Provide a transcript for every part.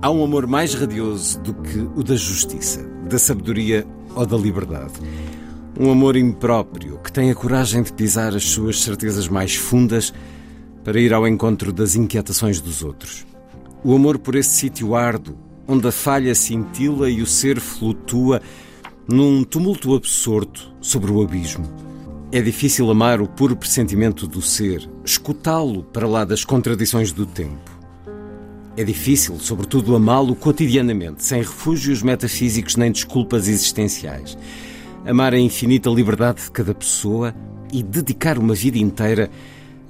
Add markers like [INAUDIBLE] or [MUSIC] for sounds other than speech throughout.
Há um amor mais radioso do que o da justiça, da sabedoria ou da liberdade. Um amor impróprio que tem a coragem de pisar as suas certezas mais fundas para ir ao encontro das inquietações dos outros. O amor por esse sítio árduo, onde a falha cintila e o ser flutua num tumulto absorto sobre o abismo. É difícil amar o puro pressentimento do ser, escutá-lo para lá das contradições do tempo. É difícil, sobretudo, amá-lo cotidianamente, sem refúgios metafísicos nem desculpas existenciais. Amar a infinita liberdade de cada pessoa e dedicar uma vida inteira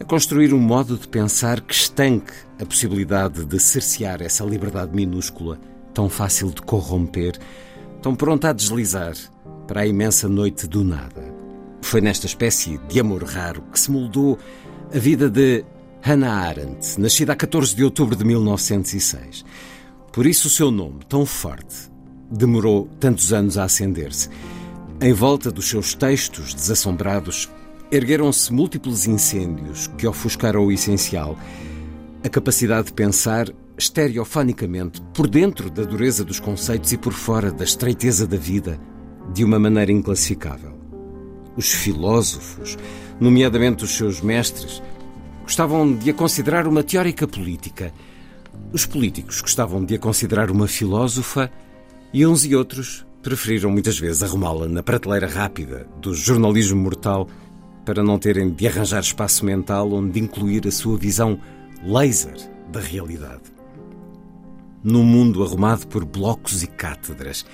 a construir um modo de pensar que estanque a possibilidade de cercear essa liberdade minúscula, tão fácil de corromper, tão pronta a deslizar para a imensa noite do nada. Foi nesta espécie de amor raro que se moldou a vida de Hannah Arendt, nascida a 14 de outubro de 1906. Por isso o seu nome, tão forte, demorou tantos anos a acender-se. Em volta dos seus textos desassombrados, ergueram-se múltiplos incêndios que ofuscaram o essencial, a capacidade de pensar estereofonicamente, por dentro da dureza dos conceitos e por fora da estreiteza da vida, de uma maneira inclassificável. Os filósofos, nomeadamente os seus mestres, gostavam de a considerar uma teórica política. Os políticos gostavam de a considerar uma filósofa e uns e outros preferiram muitas vezes arrumá-la na prateleira rápida do jornalismo mortal para não terem de arranjar espaço mental onde incluir a sua visão laser da realidade. Num mundo arrumado por blocos e cátedras,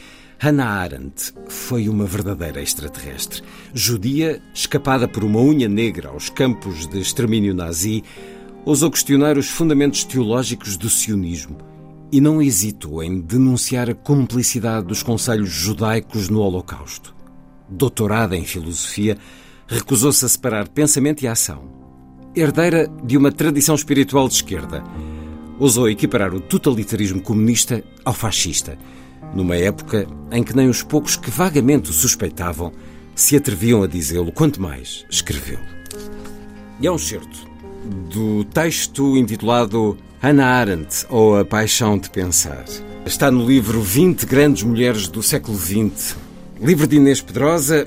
Hannah Arendt foi uma verdadeira extraterrestre. Judia, escapada por uma unha negra aos campos de extermínio nazi, ousou questionar os fundamentos teológicos do sionismo e não hesitou em denunciar a cumplicidade dos conselhos judaicos no Holocausto. Doutorada em filosofia, recusou-se a separar pensamento e ação. Herdeira de uma tradição espiritual de esquerda, ousou equiparar o totalitarismo comunista ao fascista numa época em que nem os poucos que vagamente o suspeitavam se atreviam a dizê-lo, quanto mais escrevê-lo. E é um certo do texto intitulado Hannah Arendt, ou A Paixão de Pensar. Está no livro 20 Grandes Mulheres do Século XX, livro de Inês Pedrosa,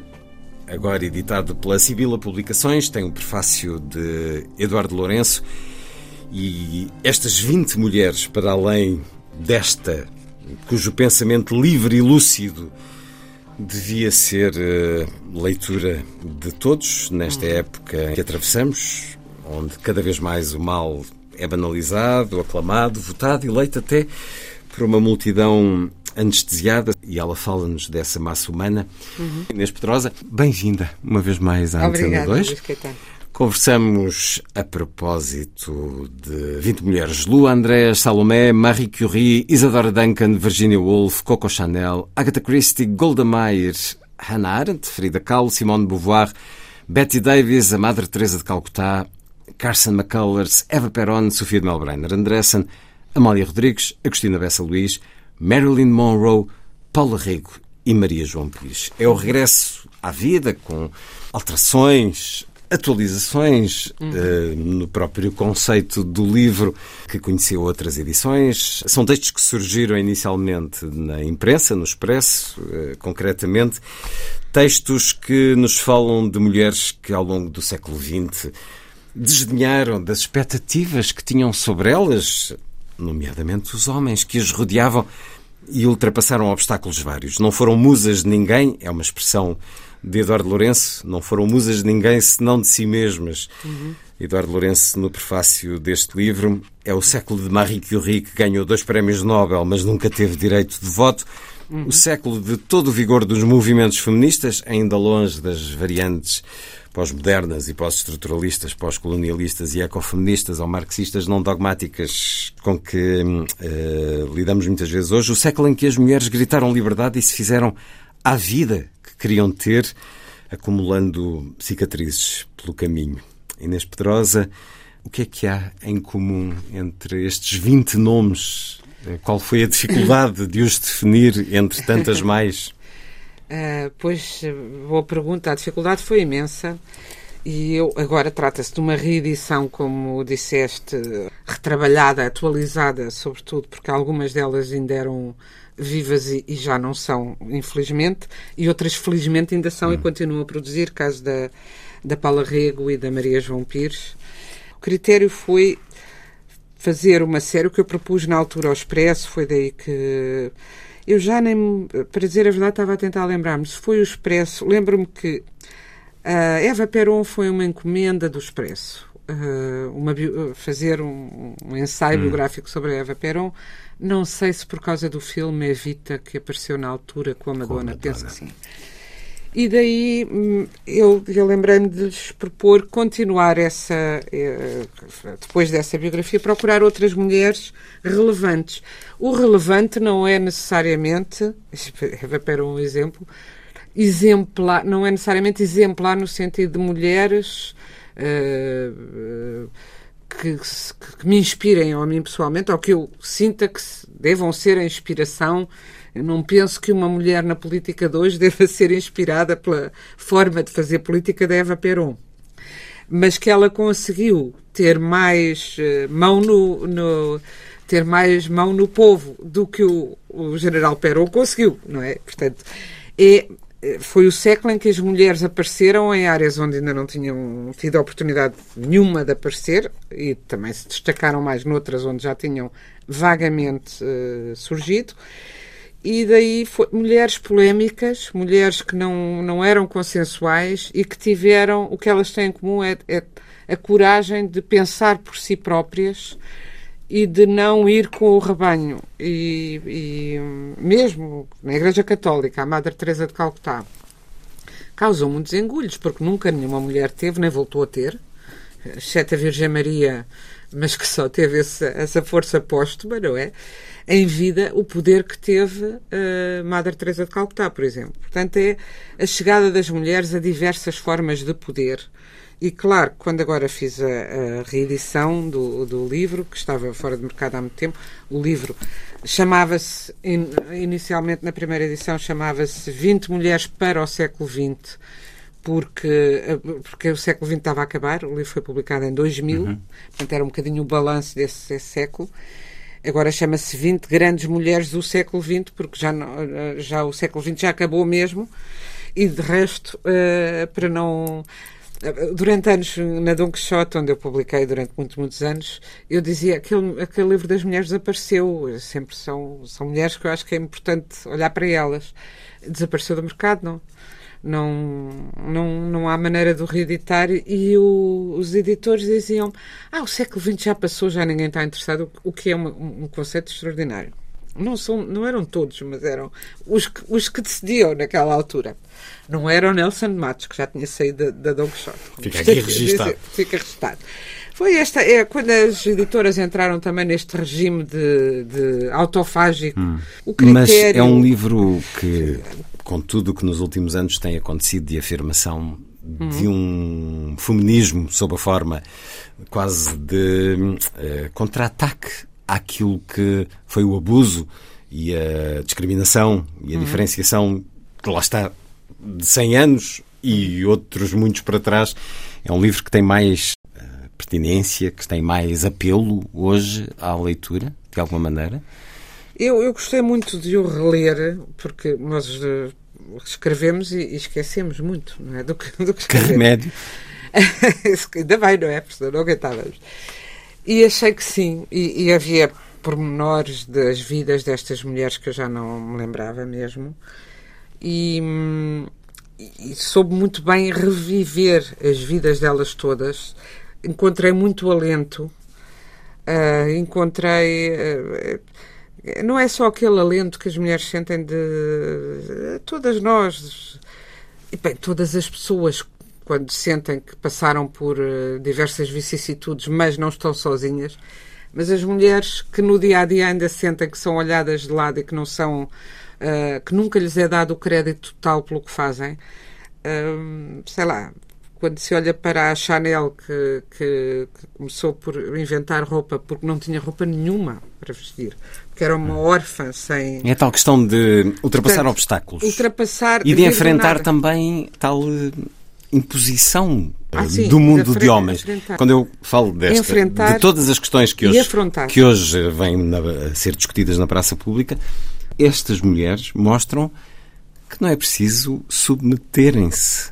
agora editado pela Sibila Publicações, tem um prefácio de Eduardo Lourenço, e estas 20 mulheres, para além desta cujo pensamento livre e lúcido devia ser uh, leitura de todos nesta uhum. época que atravessamos, onde cada vez mais o mal é banalizado, aclamado, votado, eleito até por uma multidão anestesiada, e ela fala-nos dessa massa humana. Uhum. Inês Pedrosa, bem-vinda uma vez mais à Antena 2. Conversamos a propósito de 20 mulheres. Lu Andrés, Salomé, Marie Curie, Isadora Duncan, Virginia Woolf, Coco Chanel, Agatha Christie, Golda Meir, Hannah Arendt, Frida Kahlo, Simone de Beauvoir, Betty Davis, a Madre Teresa de Calcutá, Carson McCullers, Eva Perón, Sofia de Melbrenner Andressen, Amália Rodrigues, Agostina Bessa Luís, Marilyn Monroe, Paula Rego e Maria João Pires. É o regresso à vida com alterações, atualizações uhum. uh, no próprio conceito do livro, que conheceu outras edições. São textos que surgiram inicialmente na imprensa, no Expresso, uh, concretamente. Textos que nos falam de mulheres que, ao longo do século XX, desdenharam das expectativas que tinham sobre elas, nomeadamente os homens que as rodeavam e ultrapassaram obstáculos vários. Não foram musas de ninguém, é uma expressão de Eduardo Lourenço. Não foram musas de ninguém senão de si mesmas. Uhum. Eduardo Lourenço, no prefácio deste livro, é o século de Marie Curie que ganhou dois prémios Nobel, mas nunca teve direito de voto. Uhum. O século de todo o vigor dos movimentos feministas, ainda longe das variantes pós-modernas e pós-estruturalistas, pós-colonialistas e ecofeministas ou marxistas não dogmáticas com que uh, lidamos muitas vezes hoje. O século em que as mulheres gritaram liberdade e se fizeram à vida queriam ter, acumulando cicatrizes pelo caminho. Inês Pedrosa, o que é que há em comum entre estes 20 nomes? Qual foi a dificuldade de os definir entre tantas mais? Uh, [LAUGHS] pois, boa pergunta. A dificuldade foi imensa. E eu, agora trata-se de uma reedição, como disseste, retrabalhada, atualizada, sobretudo porque algumas delas ainda eram vivas e, e já não são, infelizmente, e outras, felizmente, ainda são hum. e continuam a produzir, caso da, da Paula Rego e da Maria João Pires. O critério foi fazer uma série, o que eu propus na altura ao Expresso, foi daí que eu já nem, para dizer a verdade, estava a tentar lembrar-me se foi o Expresso. Lembro-me que a Eva Peron foi uma encomenda do Expresso. Uh, uma, fazer um, um ensaio hum. biográfico sobre a Eva Peron. Não sei se por causa do filme Evita que apareceu na altura com a Madonna, com a penso que sim. E daí hum, eu, eu lembrei-me de lhes propor continuar essa, eh, depois dessa biografia, procurar outras mulheres relevantes. O relevante não é necessariamente, [LAUGHS] para um exemplo, exemplar, não é necessariamente exemplar no sentido de mulheres uh, que, que, me inspirem a mim pessoalmente, ou que eu sinta que devam ser a inspiração eu não penso que uma mulher na política de hoje [LAUGHS] deva ser inspirada pela forma de fazer política da Eva Peron. Mas que ela conseguiu ter mais uh, mão no, no, ter mais mão no povo do que o, o general Peron conseguiu, não é? Portanto, é, foi o século em que as mulheres apareceram em áreas onde ainda não tinham tido oportunidade nenhuma de aparecer e também se destacaram mais noutras onde já tinham vagamente uh, surgido. E daí foi, mulheres polémicas, mulheres que não, não eram consensuais e que tiveram, o que elas têm em comum é, é a coragem de pensar por si próprias e de não ir com o rebanho. E, e mesmo na Igreja Católica, a Madre Teresa de Calcutá causou muitos engulhos, porque nunca nenhuma mulher teve, nem voltou a ter, exceto a Virgem Maria, mas que só teve essa, essa força póstuma, não é? em vida o poder que teve uh, Madre Teresa de Calcutá, por exemplo. Portanto, é a chegada das mulheres a diversas formas de poder. E claro, quando agora fiz a, a reedição do, do, livro, que estava fora de mercado há muito tempo, o livro chamava-se, in, inicialmente na primeira edição, chamava-se 20 Mulheres para o século XX, porque, eh, porque o século XX estava a acabar, o livro foi publicado em 2000, uhum. portanto era um bocadinho o balanço desse, desse século. Agora chama-se 20 Grandes Mulheres do século XX, porque já, já o século XX já acabou mesmo. E de resto, uh, para não. Durante anos, na Don Quixote, onde eu publiquei durante muitos, muitos anos, eu dizia que aquele, aquele livro das mulheres desapareceu. Sempre são, são mulheres que eu acho que é importante olhar para elas. Desapareceu do mercado, não? não, não, não há maneira de o reeditar e o, os editores diziam ah, o século XX já passou, já ninguém está interessado, o que é um conceito extraordinário. Não, são, não eram todos, mas eram os que, os que decidiam naquela altura. Não era o Nelson Matos, que já tinha saído da, da Don Quixote. Fica aqui registado. Fica registado. Foi esta, é, quando as editoras entraram também neste regime de, de autofágico, hum. o critério... Mas é um livro que com tudo o que nos últimos anos tem acontecido de afirmação uhum. de um feminismo sob a forma quase de uh, contra-ataque àquilo que foi o abuso e a discriminação e a uhum. diferenciação que lá está de 100 anos e outros muitos para trás. É um livro que tem mais uh, pertinência, que tem mais apelo hoje à leitura, de alguma maneira. Eu, eu gostei muito de o reler, porque nós uh, escrevemos e, e, esquecemos muito, não é? Do que, do que escrevemos. Que remédio. [LAUGHS] Ainda bem, não é? Porque não aguentávamos. E achei que sim, e, e havia pormenores das vidas destas mulheres que eu já não me lembrava mesmo. E, e soube muito bem reviver as vidas delas todas. Encontrei muito alento. Uh, encontrei. Uh, não é só aquele alento que as mulheres sentem de. Todas nós, e bem, todas as pessoas, quando sentem que passaram por uh, diversas vicissitudes, mas não estão sozinhas. Mas as mulheres que no dia a dia ainda sentem que são olhadas de lado e que não são uh, que nunca lhes é dado o crédito total pelo que fazem. Uh, sei lá, quando se olha para a Chanel, que, que, que, começou por inventar roupa porque não tinha roupa nenhuma para vestir, porque era uma órfã sem. É tal questão de ultrapassar Portanto, obstáculos. Ultrapassar. E de enfrentar também tal eh, imposição ah, eh, sim, do mundo de, de homens. Enfrentar. Quando eu falo desta, enfrentar de todas as questões que hoje, que hoje vêm na, a ser discutidas na praça pública, estas mulheres mostram que não é preciso submeterem-se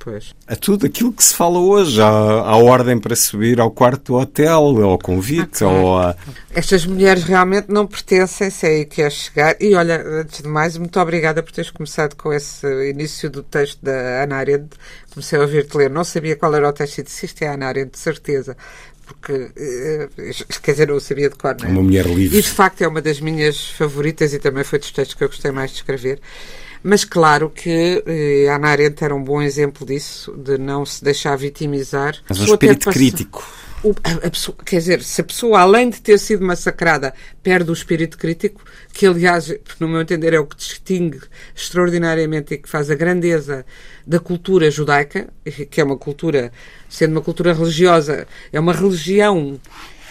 a tudo aquilo que se fala hoje, à, à, ordem para subir ao quarto do hotel, ao convite, ah, claro. a... Estas mulheres realmente não pertencem, se é aí que é chegar. E olha, antes de mais, muito obrigada por teres começado com esse início do texto da Ana Arendt. Comecei a ouvir-te ler, não sabia qual era o texto e disse isto é Ana Arendt, de certeza porque, eh, quer dizer, eu sabia de cor, não é? Uma mulher livre. E de facto é uma das minhas favoritas e também foi dos textos que eu gostei mais de escrever. Mas claro que eh, Ana Arendt era um bom exemplo disso, de não se deixar vitimizar. Mas um espírito crítico. O, a, a pessoa, quer dizer, se a pessoa, além de ter sido massacrada, perde o espírito crítico, que aliás, no meu entender, é o que distingue extraordinariamente e que faz a grandeza da cultura judaica, que é uma cultura, sendo uma cultura religiosa, é uma religião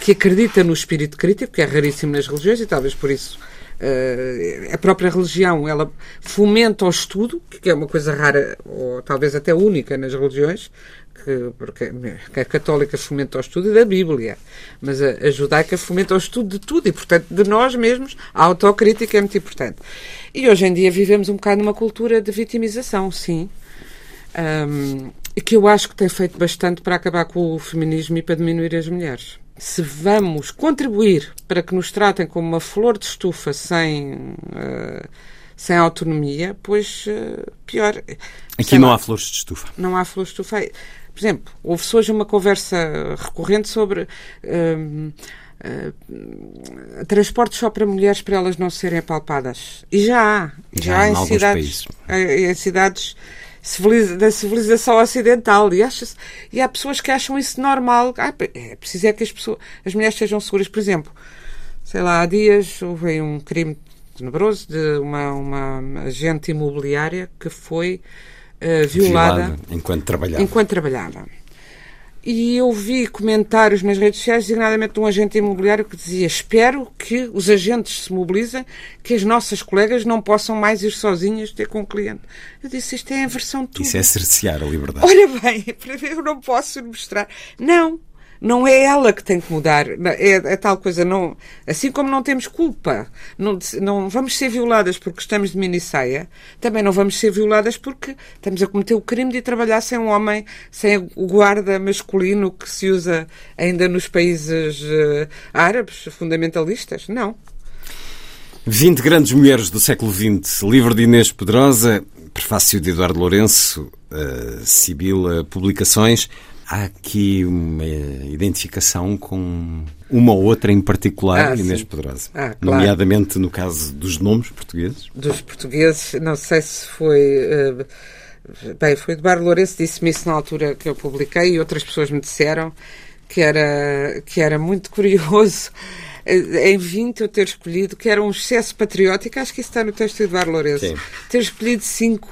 que acredita no espírito crítico, que é raríssimo nas religiões e talvez por isso a própria religião ela fomenta o estudo, que é uma coisa rara ou talvez até única nas religiões, que, porque a católica fomenta o estudo da Bíblia, mas a, a, judaica fomenta o estudo de tudo e, portanto, de nós mesmos, a autocrítica é muito importante. E hoje em dia vivemos um bocado numa cultura de vitimização, sim, um, que eu acho que tem feito bastante para acabar com o feminismo e para diminuir as mulheres se vamos contribuir para que nos tratem como uma flor de estufa sem, uh, sem autonomia, pois uh, pior. Aqui não lá, há flores de estufa. Não há flores de estufa. Por exemplo, houve-se hoje uma conversa recorrente sobre. Uh, transportes só para mulheres para elas não serem apalpadas. E já há. Já, já há em cidades, em cidades da civilização ocidental. E, acha e há pessoas que acham isso normal. Ah, é preciso é que as, pessoas, as mulheres sejam seguras. Por exemplo, sei lá, há dias houve um crime tenebroso de uma, uma agente imobiliária que foi uh, violada, violada enquanto trabalhava. Enquanto trabalhava. E eu vi comentários nas redes sociais, designadamente de um agente imobiliário que dizia: Espero que os agentes se mobilizem, que as nossas colegas não possam mais ir sozinhas ter com o cliente. Eu disse: Isto é a versão tudo. Isso é cercear a liberdade. Olha bem, [LAUGHS] eu não posso mostrar. Não, não é ela que tem que mudar. É, é, tal coisa, não, assim como não temos culpa, não, não vamos ser violadas porque estamos de minissaia, também não vamos ser violadas porque estamos a cometer o crime de trabalhar sem um homem, sem o guarda masculino que se usa ainda nos países uh, árabes fundamentalistas. Não. 20 grandes mulheres do século XX, livro de Inês Pedrosa, prefácio de Eduardo Lourenço, uh, Sibila Publicações. Há aqui uma identificação com uma ou outra em particular, ah, Inês Pedrosa. Ah, claro. Nomeadamente no caso dos nomes portugueses. Dos portugueses, não sei se foi. Uh, bem, foi Eduardo Lourenço, disse-me isso na altura que eu publiquei e outras pessoas me disseram que era, que era muito [LAUGHS] curioso eh, em 20 eu ter escolhido, que era um excesso patriótico, acho que isso está no texto de Eduardo Lourenço, Sim. ter escolhido cinco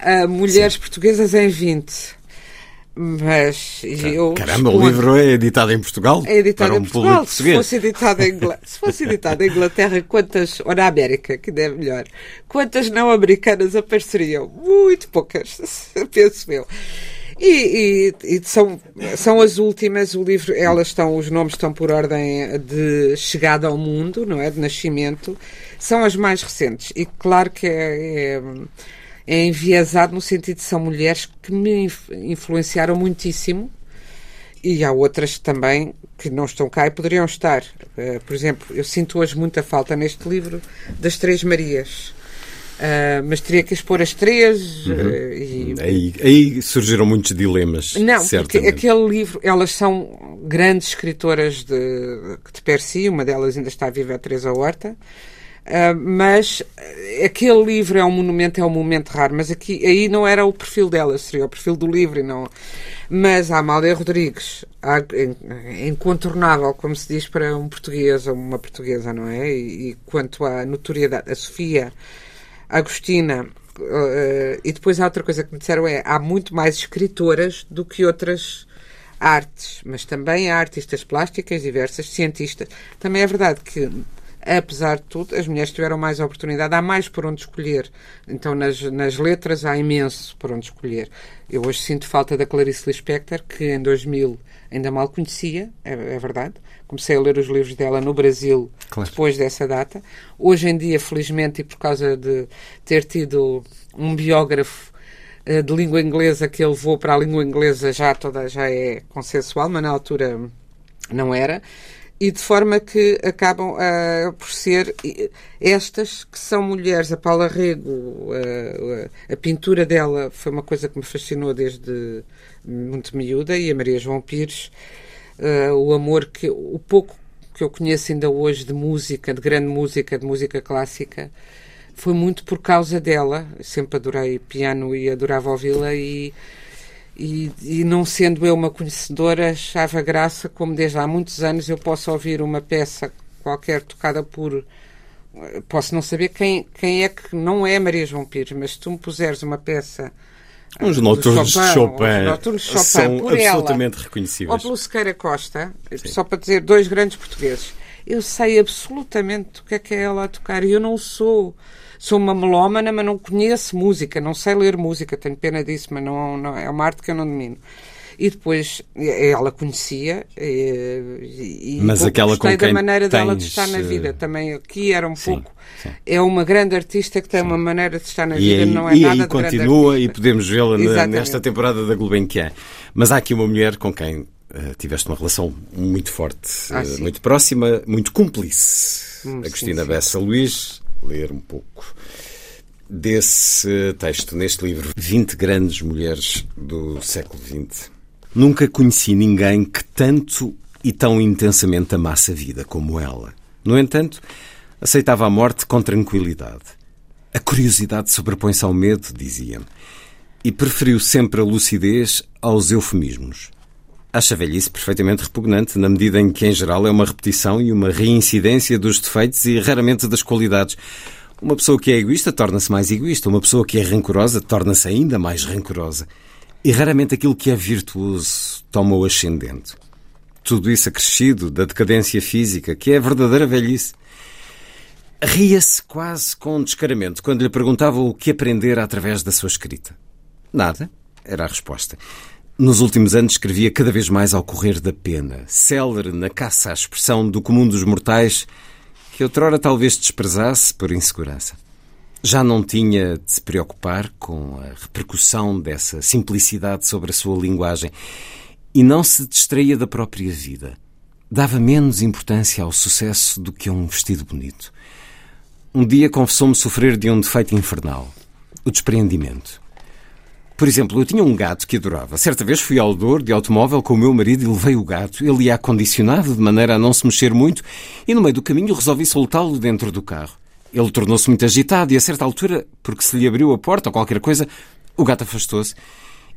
uh, mulheres Sim. portuguesas em 20. Mas eu. Caramba, o livro é editado em Portugal? É editado em Portugal. Se fosse editado, em se fosse editado em Inglaterra, quantas. Ou na América, que é melhor. Quantas não americanas apareceriam? Muito poucas, [LAUGHS] penso eu. E, e, e, são, são as últimas, o livro, elas estão, os nomes estão por ordem de chegada ao mundo, não é? De nascimento. São as mais recentes. E claro que é, é é enviesado no sentido de são mulheres que me influenciaram muitíssimo e há outras também que não estão cá e poderiam estar. Uh, por exemplo, eu sinto hoje muita falta neste livro das Três Marias. Uh, mas teria que expor as três. Uhum. Uh, e... aí, aí, surgiram muitos dilemas. Não, certamente. porque aquele livro, elas são grandes escritoras de, de per si, uma delas ainda está viva, a Teresa Horta. Uh, mas aquele livro é um monumento, é um momento raro, mas aqui aí não era o perfil dela, seria o perfil do livro não. Mas a Amália Rodrigues, a, incontornável, como se diz para um português ou uma portuguesa, não é? E, e quanto à notoriedade, a Sofia, a Agostina, uh, e depois há outra coisa que me disseram é há muito mais escritoras do que outras artes, mas também há artistas plásticas diversas, cientistas. Também é verdade que apesar de tudo, as mulheres tiveram mais oportunidade, há mais por onde escolher. Então, nas, nas letras, há imenso por onde escolher. Eu hoje sinto falta da Clarice Lispector, que em 2000 ainda mal conhecia, é, é verdade. Comecei a ler os livros dela no Brasil claro. depois dessa data. Hoje em dia, felizmente, e por causa de ter tido um biógrafo uh, de língua inglesa que ele levou para a língua inglesa já toda já é consensual, mas na altura não era e de forma que acabam uh, por ser estas que são mulheres. A Paula Rego, uh, a pintura dela foi uma coisa que me fascinou desde muito miúda, e a Maria João Pires, uh, o amor que, o pouco que eu conheço ainda hoje de música, de grande música, de música clássica, foi muito por causa dela. sempre adorei piano e adorava ouvi-la e e, e, não sendo eu uma conhecedora, achava graça como desde há muitos anos eu posso ouvir uma peça qualquer tocada por. Posso não saber quem, quem é que não é Maria João Pires, mas se tu me puseres uma peça. Os noturnos de Chopin, noturnos de Chopin são absolutamente ela, reconhecíveis. Ou pelo Sequeira Costa, Sim. só para dizer dois grandes portugueses. Eu sei absolutamente o que é que é ela a tocar e eu não sou sou uma melómana, mas não conheço música, não sei ler música, tenho pena disso, mas não, não é uma arte que eu não domino. E depois ela conhecia e, e mas aquela gostei da maneira dela de estar na vida. eh, também aqui era um sim, pouco. sim. é uma grande artista que tem sim. uma maneira de estar na vida aí, não é e nada aí continua e podemos vê-la nesta temporada da Gulbenkian. Mas há aqui uma mulher com quem uh, tiveste uma relação muito forte ah, uh, muito próxima muito cúmplice hum, Agostina Bessa Luís ler um pouco desse texto neste livro 20 grandes mulheres do século XX. Nunca conheci ninguém que tanto e tão intensamente amasse a vida como ela. No entanto, aceitava a morte com tranquilidade. A curiosidade sobrepõe-se ao medo, dizia-me, e preferiu sempre a lucidez aos eufemismos. Acha a velhice perfeitamente repugnante, na medida em que, em geral, é uma repetição e uma reincidência dos defeitos e raramente das qualidades. Uma pessoa que é egoísta torna-se mais egoísta, uma pessoa que é rancorosa torna-se ainda mais rancorosa. E raramente aquilo que é virtuoso toma o ascendente. Tudo isso acrescido da decadência física, que é a verdadeira velhice. Ria-se quase com descaramento quando lhe perguntava o que aprendera através da sua escrita. Nada, era a resposta. Nos últimos anos escrevia cada vez mais ao correr da pena, célere na caça à expressão do comum dos mortais, que outrora talvez desprezasse por insegurança. Já não tinha de se preocupar com a repercussão dessa simplicidade sobre a sua linguagem e não se distraía da própria vida. Dava menos importância ao sucesso do que a um vestido bonito. Um dia confessou-me sofrer de um defeito infernal: o despreendimento. Por exemplo, eu tinha um gato que adorava. Certa vez fui ao Douro de automóvel com o meu marido e levei o gato. Ele ia acondicionado, de maneira a não se mexer muito, e no meio do caminho resolvi soltá-lo dentro do carro. Ele tornou-se muito agitado e, a certa altura, porque se lhe abriu a porta ou qualquer coisa, o gato afastou-se.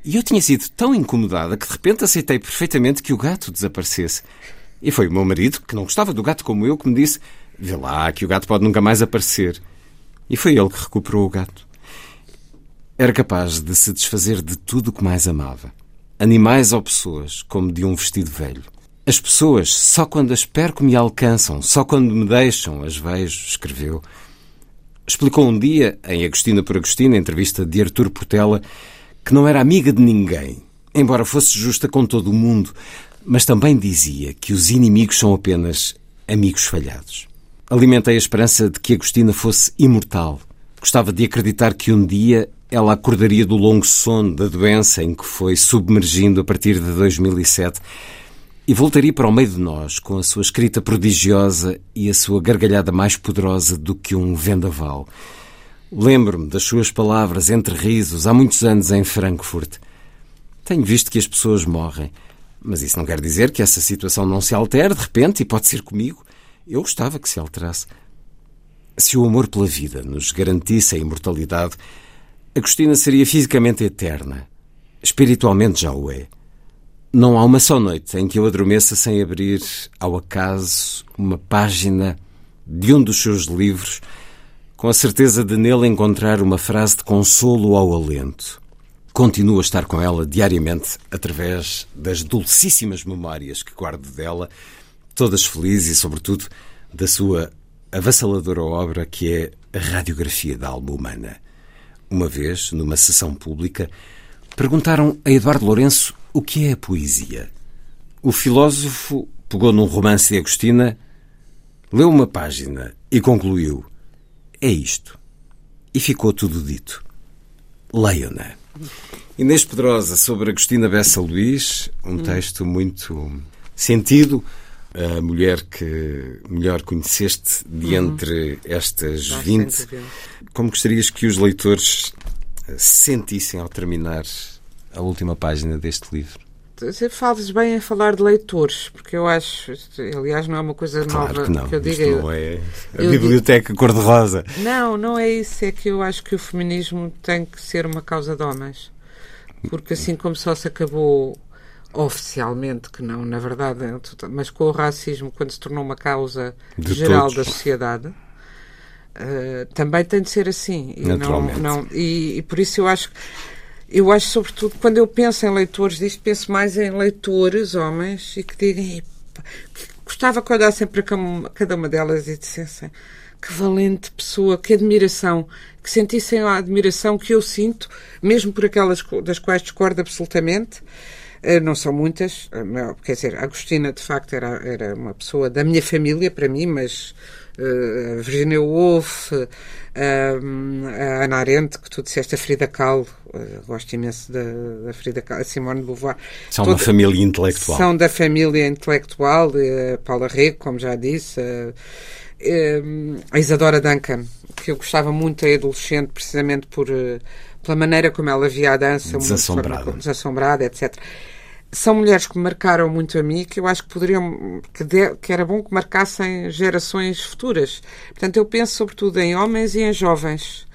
E eu tinha sido tão incomodada que de repente aceitei perfeitamente que o gato desaparecesse. E foi o meu marido, que não gostava do gato como eu, que me disse: Vê lá, que o gato pode nunca mais aparecer. E foi ele que recuperou o gato. Era capaz de se desfazer de tudo o que mais amava. Animais ou pessoas, como de um vestido velho. As pessoas, só quando as perco me alcançam, só quando me deixam, as vejo, escreveu. Explicou um dia, em Agostina por Agostina, entrevista de Artur Portela, que não era amiga de ninguém, embora fosse justa com todo o mundo, mas também dizia que os inimigos são apenas amigos falhados. Alimentei a esperança de que Agostina fosse imortal. Gostava de acreditar que um dia ela acordaria do longo sono da doença em que foi submergindo a partir de 2007 e voltaria para o meio de nós com a sua escrita prodigiosa e a sua gargalhada mais poderosa do que um vendaval. Lembro-me das suas palavras entre risos há muitos anos em Frankfurt. Tenho visto que as pessoas morrem, mas isso não quer dizer que essa situação não se altere de repente e pode ser comigo. Eu gostava que se alterasse. Se o amor pela vida nos garantisse a imortalidade, Agostina seria fisicamente eterna. Espiritualmente já o é. Não há uma só noite em que eu adormeça sem abrir, ao acaso, uma página de um dos seus livros, com a certeza de nele encontrar uma frase de consolo ao alento. Continuo a estar com ela diariamente através das dulcíssimas memórias que guardo dela, todas felizes e, sobretudo, da sua avassaladora obra que é a radiografia da alma humana. Uma vez, numa sessão pública, perguntaram a Eduardo Lourenço o que é a poesia. O filósofo pegou num romance de Agostina, leu uma página e concluiu: É isto. E ficou tudo dito. Leiam-na. Inês Pedrosa sobre Agostina Bessa Luís, um texto muito sentido a mulher que melhor conheceste de uhum. entre estas Não, 20. Como gostarias que os leitores se sentissem ao terminar a última página deste livro? Você falas bem em falar de leitores, porque eu acho, aliás, não é uma coisa claro nova que, não. que eu diga. Isto não é a biblioteca cor-de-rosa. Não, não é isso. É que eu acho que o feminismo tem que ser uma causa de homens. Porque assim como só se acabou oficialmente que não, na verdade, é mas com o racismo, quando se tornou uma causa de geral todos. da sociedade, uh, também tem de ser assim. E, não, não, e, e, por isso eu acho, eu acho, sobretudo, quando eu penso em leitores disto, penso mais em leitores, homens, e que digam, gostava que olhassem para cada uma delas e dissessem que valente pessoa, que admiração, que sentissem a admiração que eu sinto, mesmo por aquelas das quais discordo absolutamente, não são muitas, eh, quer dizer, a Agostina de facto era, era uma pessoa da minha família, para mim, mas uh, a Virginia Woolf, uh, a Ana Arendt, que tu disseste, a Frida Kahlo, uh, gosto imenso da, da Frida Kahlo, a Simone de Beauvoir. São toda, uma família intelectual. São da família intelectual, a Paula Rego, como já disse, a Isadora Duncan, que eu gostava muito, é adolescente, precisamente por pela maneira como ela via a dança, desassombrada, desassombrada etc são mulheres que me marcaram muito a mim, que eu acho que poderiam, que, de, que, era bom que marcassem gerações futuras. Portanto, eu penso sobretudo em homens e em jovens.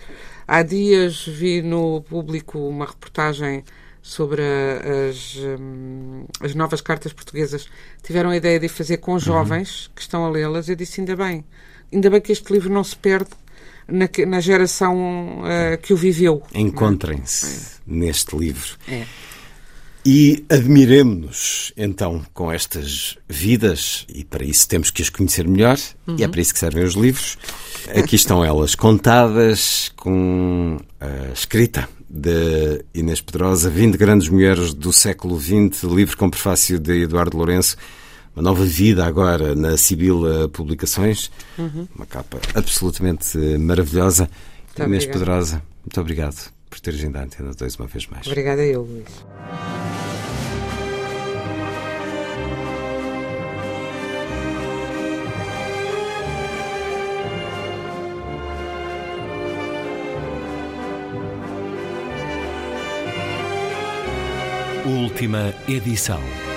Há dias vi no público uma reportagem sobre as, hum, as novas cartas portuguesas. Tiveram a ideia de fazer com uhum. jovens uhum. que estão a lê-las. Eu disse, ainda bem. Ainda bem que este livro não se perde na, na geração uh, que o viveu. Encontrem-se é? neste livro. É. E admiremos-nos então com estas vidas, e para isso temos que as conhecer melhor, uhum. e é para isso que servem os livros. Aqui estão elas contadas com a escrita de Inês Pedrosa, 20 grandes mulheres do século XX, livro com prefácio de Eduardo Lourenço. Uma nova vida agora na Sibila Publicações. Uhum. Uma capa absolutamente maravilhosa. Muito Inês obrigado. Pedrosa, muito obrigado por teres vindo à Antena 2 uma vez mais. Obrigada eu, Luís. Última edição.